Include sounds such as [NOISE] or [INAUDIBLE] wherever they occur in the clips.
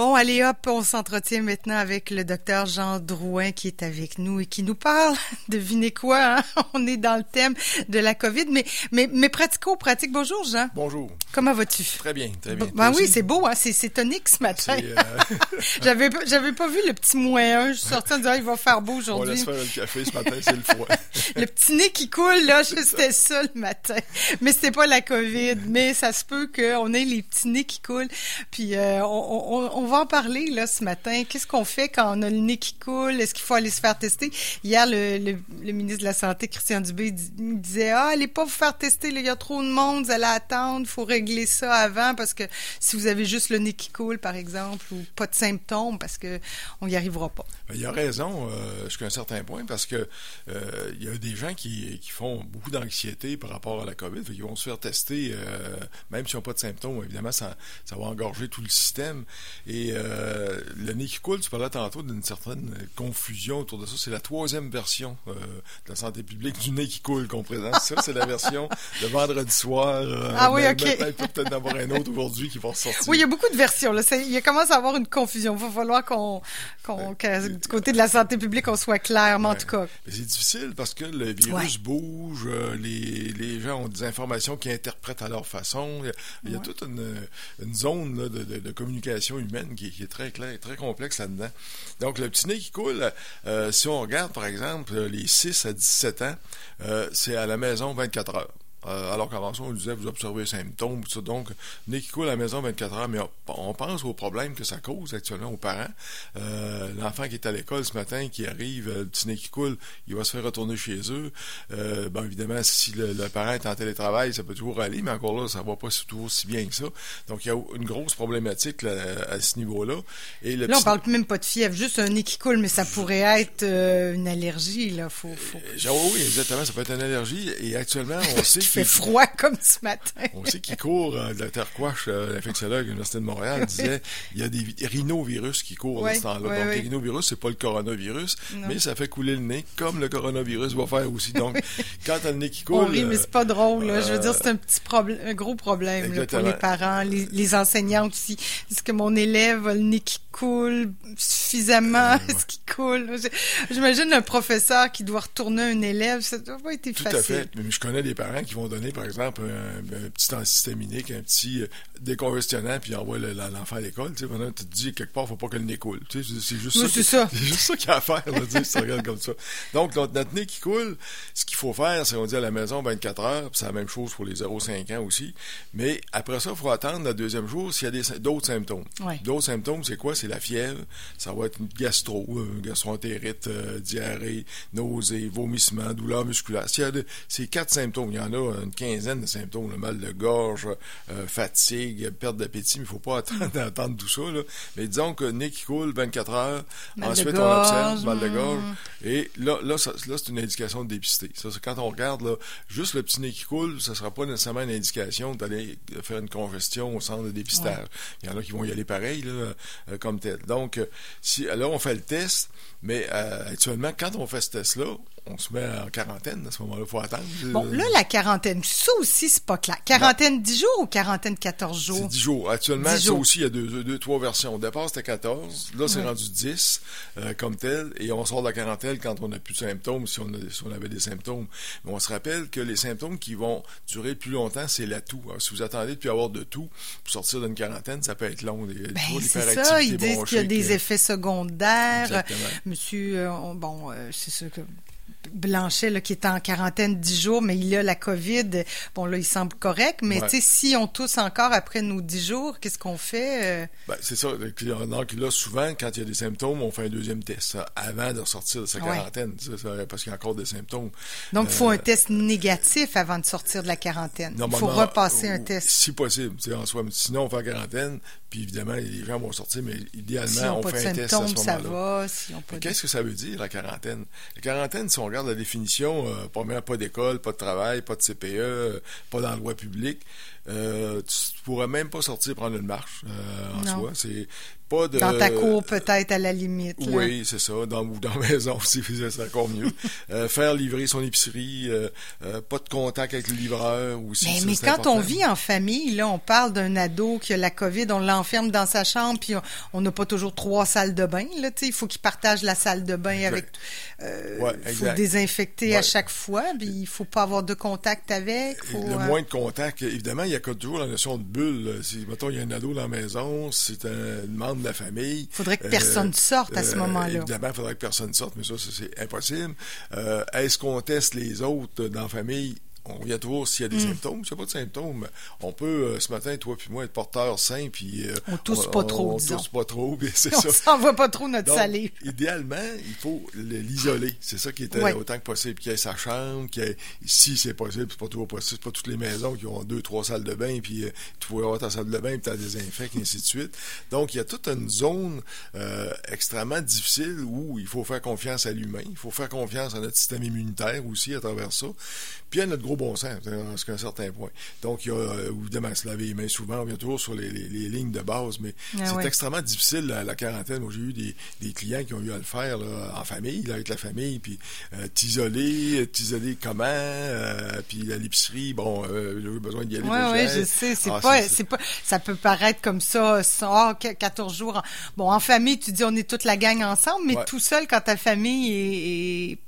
Bon, allez hop, on s'entretient maintenant avec le docteur Jean Drouin qui est avec nous et qui nous parle, [LAUGHS] devinez quoi, hein? [LAUGHS] on est dans le thème de la COVID, mais, mais, mais pratico-pratique. Bonjour Jean. Bonjour. Comment vas-tu? Très bien, très bien. Ben oui, c'est beau, hein? c'est tonique ce matin. Euh... [LAUGHS] j'avais, j'avais pas vu le petit moins 1, je suis sortie en disant il va faire beau aujourd'hui. On laisse faire le café ce matin, c'est le froid. le petit nez qui coule, là, c'était ça le matin. Mais c'était pas la COVID, mais ça se peut qu'on ait les petits nez qui coulent. Puis euh, on, on, on, va en parler là ce matin. Qu'est-ce qu'on fait quand on a le nez qui coule? Est-ce qu'il faut aller se faire tester? Hier, le, ministre de la Santé, Christian Dubé, disait Ah, allez pas vous faire tester, il y a trop de monde, vous allez attendre, il faut régler ça avant parce que si vous avez juste le nez qui coule, par exemple, ou pas de symptômes, parce que on n'y arrivera pas. Ben, il a raison euh, jusqu'à un certain point parce que euh, il y a des gens qui, qui font beaucoup d'anxiété par rapport à la COVID, ils vont se faire tester, euh, même s'ils n'ont pas de symptômes. Évidemment, ça, ça va engorger tout le système. Et euh, le nez qui coule, tu parlais tantôt d'une certaine confusion autour de ça. C'est la troisième version euh, de la santé publique du nez qui coule qu'on présente. Ça, c'est la version de vendredi soir. Euh, ah oui, mais, OK. Peut-être en avoir un autre aujourd'hui qui va ressortir. Oui, il y a beaucoup de versions. Là. Il commence à avoir une confusion. Il va falloir qu'on, qu'on que, du côté de la santé publique, on soit clair, mais en tout cas. Mais c'est difficile parce que le virus Ouais. bouge, les, les gens ont des informations qu'ils interprètent à leur façon. Il y a, il y a Ouais. toute une, une zone là, de, de, de communication humaine qui, est très claire, très complexe là-dedans. Donc, le petit nez qui coule, euh, si on regarde, par exemple, les 6 à 17 ans, euh, c'est à la maison 24 heures. Euh, alors qu'avant ça, on disait, vous observez les symptômes, tout ça. Donc, nez qui coule à la maison 24 heures, mais on, pense aux problèmes que ça cause actuellement aux parents. Euh, L'enfant qui est à l'école ce matin, qui arrive, euh, le petit nez qui coule, il va se faire retourner chez eux. Euh, ben, évidemment, si le, le, parent est en télétravail, ça peut toujours aller, mais encore là, ça va pas toujours si bien que ça. Donc, il y a une grosse problématique là, à ce niveau-là. Et le là, on parle même pas de fièvre, juste un nez qui coule, mais ça pourrait être une allergie. Là. Faut, faut... Oui, exactement, ça peut être une allergie. Et actuellement, on [LAUGHS] sait fait froid [LAUGHS] comme ce matin. on sait qu'il court, euh, de la terre quache, euh, l'infectiologue de l'Université de Montréal disait [LAUGHS] il y a des rhinovirus qui courent oui, à ce temps-là. Oui, Donc, oui. les rhinovirus, c'est pas le coronavirus, non. mais ça fait couler le nez, comme le coronavirus va faire aussi. Donc, [LAUGHS] quand t'as le nez qui coule. On rit, mais c'est pas drôle. Là. Je veux dire, c'est un petit problème, un gros problème là, pour les parents, les, les enseignantes aussi. Est-ce que mon élève a le nez qui coule suffisamment? Est-ce qu'il coule? J'imagine un professeur qui doit retourner un élève, ça doit pas être Tout facile. à fait. Mais je connais des parents qui vont donner, par exemple, un, un petit antihistaminique, un petit euh, décongestionnant, puis envoient l'enfant à l'école. Tu sais, maintenant, tu te dis quelque part, faut pas que le nez coule. Tu sais, c'est juste, oui, ça. C'est ça. [LAUGHS] C'est juste ça qu'il y a à faire, là, tu sais, si tu regardes comme ça. Donc, notre, notre, nez qui coule, ce qu'il faut faire, c'est on dit à la maison 24 heures, puis c'est la même chose pour les 0-5 ans aussi. Mais après ça, il faut attendre le deuxième jour s'il y a d'autres symptômes. Oui. D'autres symptômes, c'est quoi? C'est la fièvre, ça va être une gastro, euh, gastroentérite, euh, diarrhée, nausée, vomissement, douleur musculaire. S'il y a de, ces quatre symptômes, il y en a une quinzaine de symptômes, le mal de gorge, euh, fatigue, perte d'appétit, mais il ne faut pas [LAUGHS] attendre tout ça. Là. Mais disons que nez qui coule 24 heures, mal ensuite on observe mal de gorge, et là, là, ça, là c'est une indication de dépister. Ça, quand on regarde là, juste le petit nez qui coule, ça ne sera pas nécessairement une indication d'aller faire une congestion au centre de dépistage. Ouais. Il y en a qui vont y aller pareil, là, euh, comme tel. Donc, euh, si, là, on fait le test, mais euh, actuellement, quand on fait ce test-là, on se met en quarantaine à ce moment-là. Il faut attendre. Bon, là, la quarantaine, ça aussi, c'est pas clair. Quarantaine non. 10 jours ou quarantaine 14 jours? C'est 10 jours. Actuellement, 10 ça jours. aussi, il y a deux, trois versions. Au départ, c'était 14. Là, c'est Oui. rendu 10 euh, comme tel. Et on sort de la quarantaine quand on n'a plus de symptômes, si on, a, si on avait des symptômes. Mais on se rappelle que les symptômes qui vont durer plus longtemps, c'est la toux. Alors, si vous attendez de plus avoir de toux pour sortir d'une quarantaine, ça peut être long. Les, ben, c'est ça. Ils disent qu'il y a des effets secondaires. Exactement. Monsieur, euh, bon, euh, c'est sûr que Blanchet, là, qui est en quarantaine 10 jours, mais il a la COVID. Bon, là, il semble correct, mais ouais. tu sais, si on tousse encore après nos 10 jours, qu'est-ce qu'on fait? Ben, c'est ça. Donc, là, souvent, quand il y a des symptômes, on fait un deuxième test avant de sortir de sa quarantaine, ouais. parce qu'il y a encore des symptômes. Donc, il faut euh, un test négatif avant de sortir de la quarantaine. Il faut repasser un test. Si possible, en soi. Sinon, on fait la quarantaine, puis évidemment, les gens vont sortir, mais idéalement, si on, on fait un test à ce moment-là. Si Qu'est-ce que ça veut dire, la quarantaine? La quarantaine, si on regarde la définition, euh, premièrement, pas d'école, pas de travail, pas de CPE, euh, pas d'endroit public, euh, tu pourrais même pas sortir prendre une marche euh, en non. soi. Pas de... Dans ta cour, peut-être, à la limite. Oui, c'est ça. Dans, ou [LAUGHS] dans la maison aussi, c'est encore mieux. euh, faire livrer son épicerie, euh, euh, pas de contact avec le livreur aussi. Mais, ça, mais quand important. on vit en famille, là, on parle d'un ado qui a la COVID, on l'enferme dans sa chambre, puis on- n'a pas toujours trois salles de bain. Là, il faut qu'il partage la salle de bain avec. Euh, Ouais, il faut exact. désinfecter à chaque fois, puis il faut pas avoir de contact avec. Faut, le euh, moins de contact, évidemment, il y a toujours la notion de bulle. Si, mettons, il y a un ado dans la maison, c'est un membre de la famille. Faudrait que Euh, personne sorte à ce euh, moment-là. Évidemment, il faudrait que personne sorte, mais ça, ça, c'est impossible. Euh, Est-ce qu'on teste les autres dans la famille? On regarde toujours s'il y a Mm. des symptômes. S'il n'y a pas de symptômes, on peut, euh, ce matin, toi puis moi, être porteur sain, puis... euh, On tousse pas trop, On, disons. tousse pas trop, puis [LAUGHS] c'est [LAUGHS] on ça. s'envoie pas trop notre Donc, salive. idéalement, il faut le- l'isoler. C'est ça qui est euh, Ouais. autant que possible. Qu'il y ait sa chambre, qu'il y ait, si c'est possible, c'est pas toujours possible, c'est pas toutes les maisons qui ont deux, trois salles de bain, puis euh, tu pourrais avoir ta salle de bain, puis tu as désinfectes, et ainsi de suite. Donc, il y a toute une zone extrêmement difficile où il faut faire confiance à l'humain, il faut faire confiance à notre système immunitaire aussi à travers ça, puis à notre gros bon sens, euh, jusqu'à un certain point. Donc, il y a euh, évidemment se laver les mains souvent, on vient toujours sur les, les- les lignes de base, mais Ah c'est extrêmement difficile la, la quarantaine. Moi, j'ai eu des, des clients qui ont eu à le faire là, en famille, là, avec la famille, puis euh, t'isoler, t'isoler comment, euh, puis à l'épicerie, bon, euh, j'ai eu besoin d'y aller. Oui, oui, je sais. C'est Ah, pas, c'est- pas, ça peut paraître comme ça, ah, qu- 14 jours. en- Bon, en famille, tu dis on est toute la gang ensemble, mais Ouais. tout seul, quand ta famille est, est-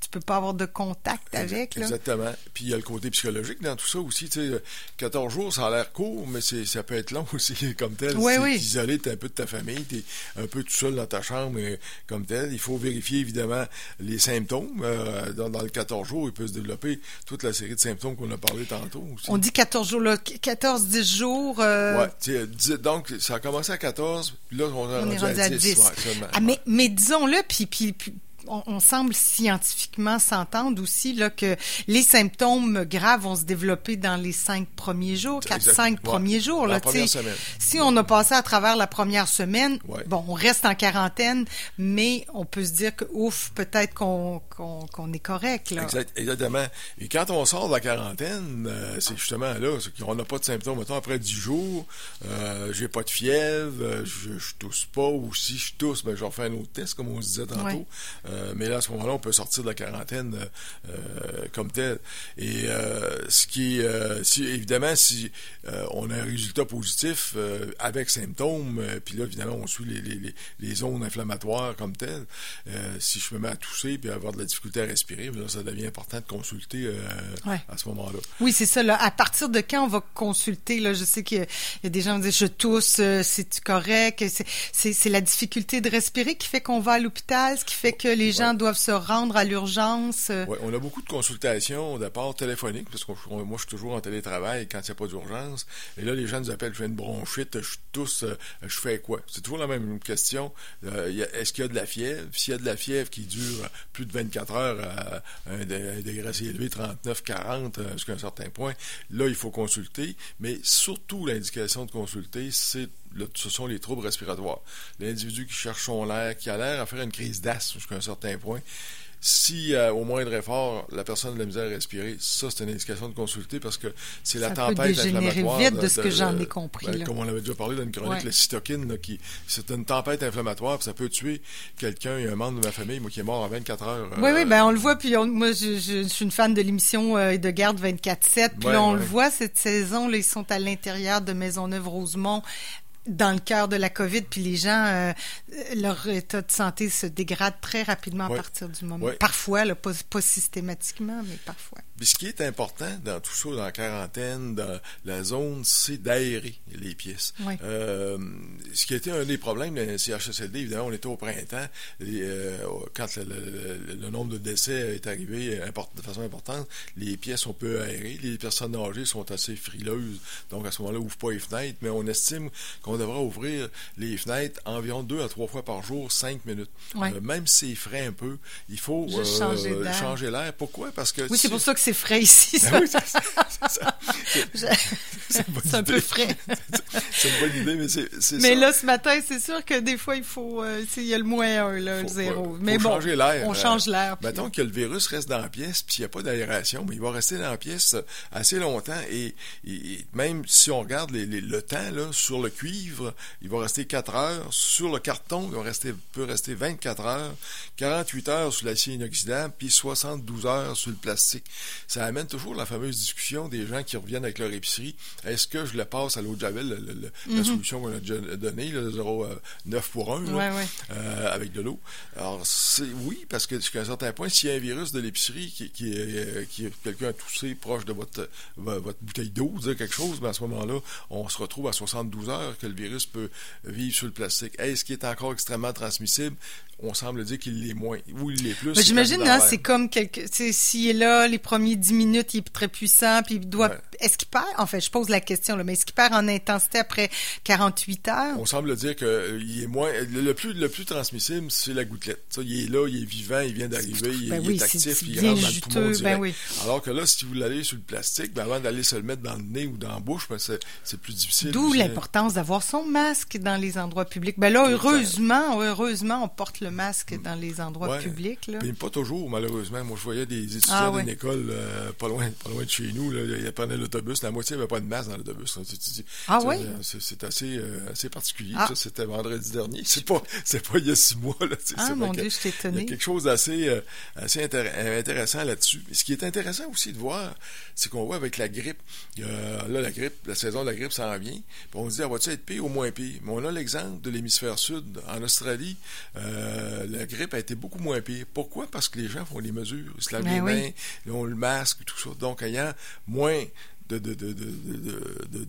tu peux pas avoir de contact avec, là. Exactement. Puis il y a le côté psychologique dans tout ça aussi. Tu sais, 14 jours, ça a l'air court, mais c'est, ça peut être long [LAUGHS] aussi comme tel. Oui, oui. isolé, t'es un peu de ta famille, t'es un peu tout seul dans ta chambre comme tel. Il faut vérifier évidemment les symptômes. Euh, dans, dans le 14 jours, il peut se développer toute la série de symptômes qu'on a parlé tantôt aussi. On dit 14 jours, là, 14, 10 jours. euh, Ouais, tu sais, dix- donc ça a commencé à 14, puis là on, On est rendu à 10. ouais, seulement. Ah, mais, mais disons-le, puis, puis, puis on, on semble scientifiquement s'entendre aussi là, que les symptômes graves vont se développer dans les cinq premiers jours, quatre, cinq Ouais. premiers jours. La Là. Si on a passé à travers la première semaine, Ouais. bon, on reste en quarantaine, mais on peut se dire que, ouf, peut-être qu'on est correct. Là. Exact, exactement. Et quand on sort de la quarantaine, euh, c'est justement là, qu'on n'a pas de symptômes. Mettons, après 10 jours, euh, j'ai pas de fièvre, euh, je, je tousse pas, ou si je tousse, ben, je refais un autre test, comme on se disait tantôt. Ouais. Euh, mais là, à ce moment-là, on peut sortir de la quarantaine euh, euh, comme tel. Et euh, ce qui euh, si, évidemment, si euh, on a un résultat positif euh, avec symptômes, euh, puis là, évidemment, on suit les, les, les, zones inflammatoires comme telles. Euh, si je me mets à tousser puis à avoir de la difficulté à respirer, ben là, ça devient important de consulter euh, Ouais. à ce moment-là. Oui, c'est ça. Là. À partir de quand on va consulter, là, je sais qu'il y a- il y a des gens qui disent je tousse, euh, c'est correct. C'est la difficulté de respirer qui fait qu'on va à l'hôpital, ce qui fait que les gens doivent se rendre à l'urgence. euh. Ouais, on a beaucoup de consultations d'abord téléphoniques, parce que moi, je suis toujours en télétravail quand il n'y a pas d'urgence. Et là, les gens nous appellent, je fais une bronchite, je tousse, euh, je fais quoi? C'est toujours la même question. Euh, Est-ce qu'il y a de la fièvre? S'il y a de la fièvre qui dure plus de 24 heures à un, degré assez élevé, 39, 40, euh, jusqu'à un certain point, là, il faut consulter. Mais surtout, l'indication de consulter, c'est ce sont les troubles respiratoires. L'individu qui cherche son air, qui a l'air à faire une crise d'asthme jusqu'à un certain point, si euh, au moindre effort, la personne a de la misère à respirer, ça, c'est une indication de consulter parce que c'est la tempête inflammatoire. vite de ce que j'en ai compris, ben, comme on l'avait déjà parlé dans une chronique, Ouais. la cytokine, là, qui, c'est une tempête inflammatoire, puis ça peut tuer quelqu'un, il y a un membre de ma famille, moi, qui est mort en 24 heures. Oui, euh, oui, ben on le voit. Puis on- moi, je, je- je suis une fan de l'émission euh, de garde 24/7. Puis Ouais, là, on ouais. le voit cette saison. Là, ils sont à l'intérieur de Maisonneuve-Rosemont. Dans le cœur de la COVID, puis les gens, euh, leur état de santé se dégrade très rapidement Ouais. à partir du moment. Ouais. Parfois, là, pas, pas systématiquement, mais parfois. Puis ce qui est important dans tout ça, dans la quarantaine, dans la zone, c'est d'aérer les pièces. Oui. Euh, ce qui a été un des problèmes de la CHSLD, évidemment, on était au printemps, et, euh, quand le, le- le- le nombre de décès est arrivé import- de façon importante, les pièces, on peut aérer. Les personnes âgées sont assez frileuses, donc à ce moment-là, ouvre pas les fenêtres, mais on estime qu'on devrait ouvrir les fenêtres environ deux à trois fois par jour, cinq minutes. Ouais. Euh, même si c'est frais un peu, il faut Juste changer l'air. Pourquoi? Parce que Oui, c'est pour ça que c'est frais ici. Ben oui, [LAUGHS] c'est- un peu frais. [LAUGHS] C'est une bonne idée, mais c'est Mais ça. là, ce matin, c'est sûr que des fois, il faut, euh, il y a le moins un, là, le Faut- zéro. faut mais bon, changer l'air. on Euh, change l'air. Mettons que le virus reste dans la pièce, puis il n'y a pas d'aération, mais il va rester dans la pièce assez longtemps. Et, et- et même si on regarde les- les- le temps là, sur le cuivre, il va rester 4 heures. Sur le carton, il va rester, peut rester 24 heures, 48 heures sur l'acier inoxydable, puis 72 heures sur le plastique. Ça amène toujours la fameuse discussion des gens qui reviennent avec leur épicerie. Est-ce que je le passe à l'eau de Javel, le- la solution qu'on a déjà donnée, le 0,9 pour 1, Ouais, ouais. euh, avec de l'eau? Alors, c'est oui, parce que jusqu'à un certain point, s'il y a un virus de l'épicerie qui, qui, est- euh, quelqu'un a toussé proche de votre, vo- votre bouteille d'eau, dire quelque chose, ben à ce moment-là, on se retrouve à 72 heures que le virus peut vivre sur le plastique. Est-ce qu'il est encore extrêmement transmissible? On semble dire qu'il l'est moins, ou il l'est plus. Mais c'est J'imagine, hein, c'est comme quelque, s'il est là, les premiers 10 minutes, il est très puissant, puis il doit, Ouais. est-ce qu'il perd, en fait, je pose la question, là, mais est-ce qu'il perd en intensité après 48 heures? On semble dire que euh, il est moins le, le plus le plus transmissible, c'est la gouttelette. Ça, il est là, il est vivant, il vient d'arriver, il, Ben il oui, est c'est- actif, il rentre dans le juteux, poumon ben oui. Alors que là, si vous l'allez sur le plastique, ben avant d'aller se le mettre dans le nez ou dans la bouche, ben c'est, plus difficile. D'où l'importance d'avoir son masque dans les endroits publics. Ben là, le heureusement, heureusement, on porte le masque dans les endroits Ouais. publics, là. Mais pas toujours, malheureusement. Moi, je voyais des étudiants Ah, ouais. d'une école euh, pas loin, pas loin de chez nous. Là, ils prenaient l'autobus. La moitié n'avait pas de masque dans l'autobus. Ah, euh, C'est, assez, euh, assez particulier. Ah. Ça, c'était vendredi dernier. [LAUGHS] C'est pas, pas il y a six mois. Là. C'est- Ah, mon Dieu, je Il y a quelque chose d'assez euh, assez intér- intéressant là-dessus. Ce qui est intéressant aussi de voir, c'est qu'on voit avec la grippe, là, la grippe, la saison de la grippe s'en vient, puis on se dit, ah, va-tu être pire ou moins pire? Mais on a l'exemple de l'hémisphère sud. En Australie, la grippe a été beaucoup moins pire. Pourquoi? Parce que les gens font les mesures, ils se lavent Ben les oui. mains, ils ont le masque, tout ça. Donc, ayant moins de, de,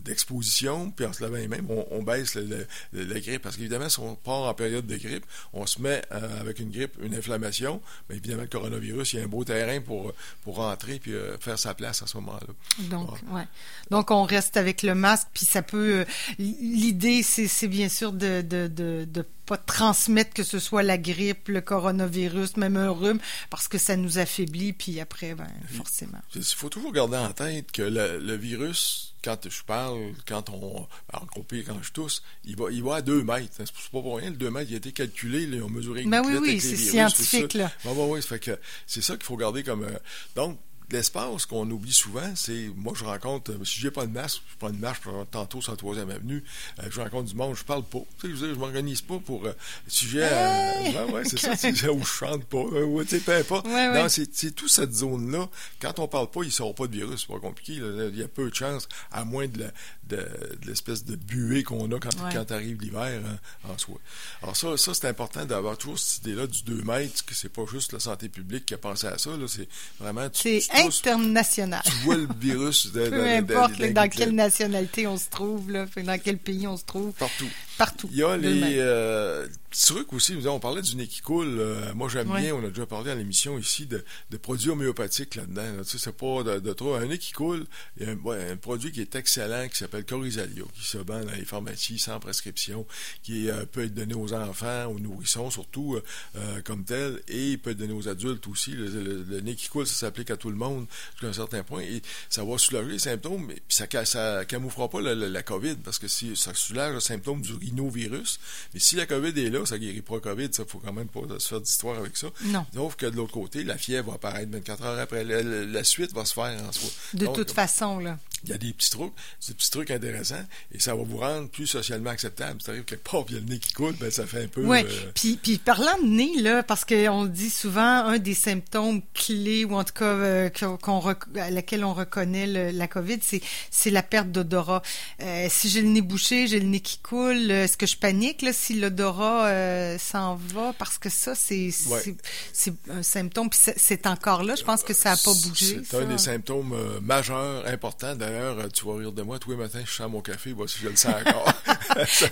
d'exposition, puis en se lavant les mains, on, on baisse le- la grippe. Parce qu'évidemment, si on part en période de grippe, on se met euh, avec une grippe, une inflammation, mais évidemment, le coronavirus, il y a un beau terrain pour, pour rentrer puis euh, faire sa place à ce moment-là. Donc, Ouais. Donc, on reste avec le masque, puis ça peut. euh, L'idée, c'est bien sûr de pas transmettre que ce soit la grippe, le coronavirus, même un rhume, parce que ça nous affaiblit, puis après, ben, forcément. Il faut toujours garder en tête que le, le virus, quand je parle, quand on. En pire, quand je tousse, il va, il va à 2 mètres. C'est pas pour rien, le 2 mètres, il a été calculé, là, ils ont mesuré une Ben oui, oui, c'est scientifique, là. Fait que c'est ça qu'il faut garder comme. euh, donc, l'espace qu'on oublie souvent, c'est. Moi, je rencontre. euh, Si j'ai pas de masque, je prends une marche tantôt sur la troisième avenue, euh, je rencontre du monde, je parle pas. Tu sais, je veux dire, je m'organise pas pour. euh, si j'ai. euh, Hey! ouais, ouais, c'est [LAUGHS] ça, c'est où je chante pas. euh, ouais, tu sais, peu importe. Ouais, Non, ouais. c'est toute cette zone-là. Quand on parle pas, il ne sort pas de virus. C'est pas compliqué. là. Il y a peu de chances, à moins de la- de, de l'espèce de buée qu'on a quand, quand arrive l'hiver hein, en soi. Alors ça, ça c'est important d'avoir toujours cette idée-là du 2 mètres, que c'est pas juste la santé publique qui a pensé à ça. là. C'est vraiment... Tu, international. tu vois le virus de, Peu de- de- importe dans quelle nationalité on se trouve, là, dans quel pays on se trouve, Partout. Partout. Il y a les euh, petits trucs aussi. On parlait du nez qui coule. euh, moi, j'aime Ouais. bien, on a déjà parlé à l'émission ici, de, de produits homéopathiques là-dedans. là. Tu sais, c'est pas de, de trop. Un nez qui coule, il y a un, ouais, un produit qui est excellent qui s'appelle Corizalia, qui se vend dans les pharmacies sans prescription, qui euh, peut être donné aux enfants, aux nourrissons surtout euh, comme tel, et il peut être donné aux adultes aussi. Le, le- le nez qui coule, ça s'applique à tout le monde jusqu'à un certain point, et ça va soulager les symptômes, mais ça, ça camouflera pas la, la- la COVID, parce que si ça soulage le symptôme du rhinovirus, mais si la COVID est là, ça guérit pas COVID, ça faut quand même pas se faire d'histoire avec ça. Non. Sauf que de l'autre côté, la fièvre va apparaître 24 heures après. La, suite va se faire en soi. De Donc, toute façon, là. il y a des petits trucs, des petits trucs intéressants, et ça va vous rendre plus socialement acceptable. Si t'arrives quelque part, puis il y a le nez qui coule, ben ça fait un peu. Oui, euh, puis, puis parlant de nez, là, parce qu'on dit souvent un des symptômes clés, ou en tout cas euh, qu'on, à laquelle on reconnaît le- la COVID, c'est, la perte d'odorat. Euh, si j'ai le nez bouché, j'ai le nez qui coule, est-ce que je panique là, si l'odorat euh, s'en va? Parce que ça, c'est, Ouais. un symptôme, puis c'est, encore là. Je pense que ça n'a pas bougé. C'est un des symptômes euh, majeurs, importants. D'ailleurs, euh, tu vas rire de moi, tous les matins, je sens mon café, voici, je le sens encore. [LAUGHS]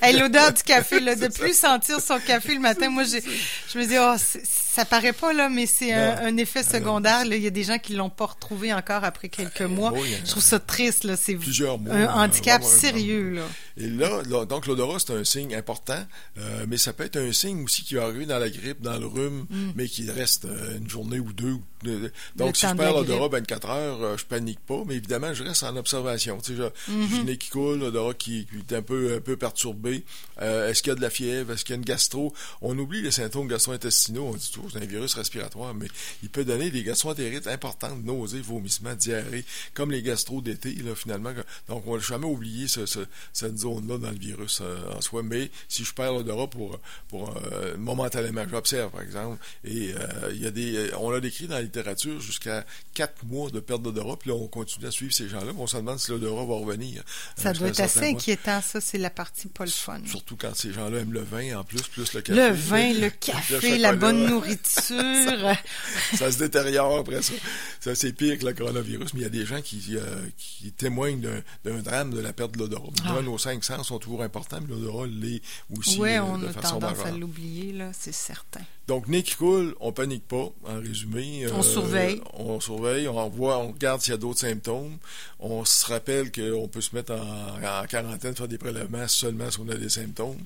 Hey, l'odeur du café, là, de plus sentir son café le matin, moi, je me dis, oh, ça paraît pas, là, mais c'est un, un effet Ah secondaire. là. Il y a des gens qui l'ont pas retrouvé encore après quelques mois. bon, Je trouve ça triste, là. C'est Plusieurs mois. un euh, handicap sérieux, là. Et là, là donc l'odorat, c'est un signe important, euh, mais ça peut être un signe aussi qui va arriver dans la grippe, dans le rhume, Mm. mais qui reste euh, une journée ou deux. Donc, si je perds l'odorat grippe. 24 heures, euh, je panique pas, mais évidemment, je reste en observation. Tu sais, je- Mm-hmm. j'ai le nez qui coule, l'odorat qui, qui est un peu, un peu perturbé. Euh, est-ce qu'il y a de la fièvre? Est-ce qu'il y a une gastro? On oublie les symptômes gastro-intestinaux. On dit toujours que c'est un virus respiratoire, mais il peut donner des gastroentérites importantes, nausées, vomissements, diarrhée, comme les gastro d'été, là, finalement. Donc, on n'a jamais ce- ce- cette zone-là dans le virus euh, en soi. Mais si je perds l'odorat pour, pour euh, momentanément, j'observe, par exemple, et il y a des, on l'a décrit dans la littérature jusqu'à quatre mois de perte d'odorat, puis là, on continue à suivre ces gens-là, mais on se demande si l'odorat va revenir. Ça euh, doit être assez mois. inquiétant, ça, c'est la partie pas le fun. Surtout quand ces gens-là aiment le vin, en plus, plus le café. Le vin, le café, la bonne nourriture. [LAUGHS] ça se détériore après ça. Ça, c'est pire que le coronavirus, mais il y a des gens qui, euh, qui témoignent d'un, drame de la perte de l'odorat. Ah. Nos cinq sens sont toujours importants, mais l'odorat l'est aussi Oui, euh, on de a façon tendance majeure. à l'oublier, là, c'est certain. Donc, nez qui coule, on panique pas, en résumé. On surveille. On surveille, on voit, on regarde s'il y a d'autres symptômes. On se rappelle qu'on peut se mettre en, en quarantaine, faire des prélèvements seulement si on a des symptômes.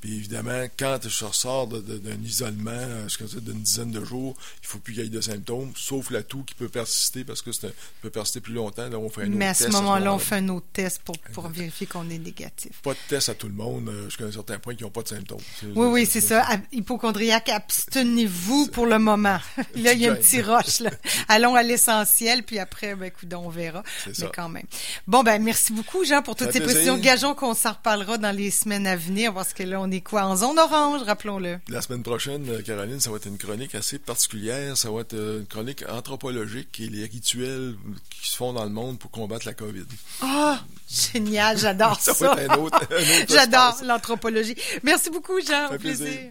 Puis évidemment, quand je ressors d'un isolement, euh, je sais, d'une dizaine de jours, il faut plus qu'il y ait de symptômes, sauf la toux qui peut persister parce que un- peut persister plus longtemps. Là, on fait un autre Mais à ce moment-là, on fait un autre test pour, pour vérifier qu'on est négatif. Pas de test à tout le monde euh, jusqu'à un certain point qui n'ont pas de symptômes. Oui, oui, c'est ça. Hypochondriaque, abstenez-vous pour le moment. [LAUGHS] là, il y a un petit roche. Là. Allons à l'essentiel, puis après, ben, écoute, on verra. Mais ça. quand même. Bon, ben, merci beaucoup, Jean, pour toutes ces plaisir. précisions. Gageons qu'on s'en reparlera dans les semaines à venir, parce que là, on est quoi? En zone orange, rappelons-le. La semaine prochaine, euh, Caroline, ça va être une chronique assez particulière. Ça va être euh, une chronique anthropologique et les rituels qui se font dans le monde pour combattre la COVID. Ah, génial, j'adore ça. [LAUGHS] Ça va être un autre- un autre [LAUGHS] J'adore l'anthropologie. Merci beaucoup, Jean. Au plaisir. plaisir.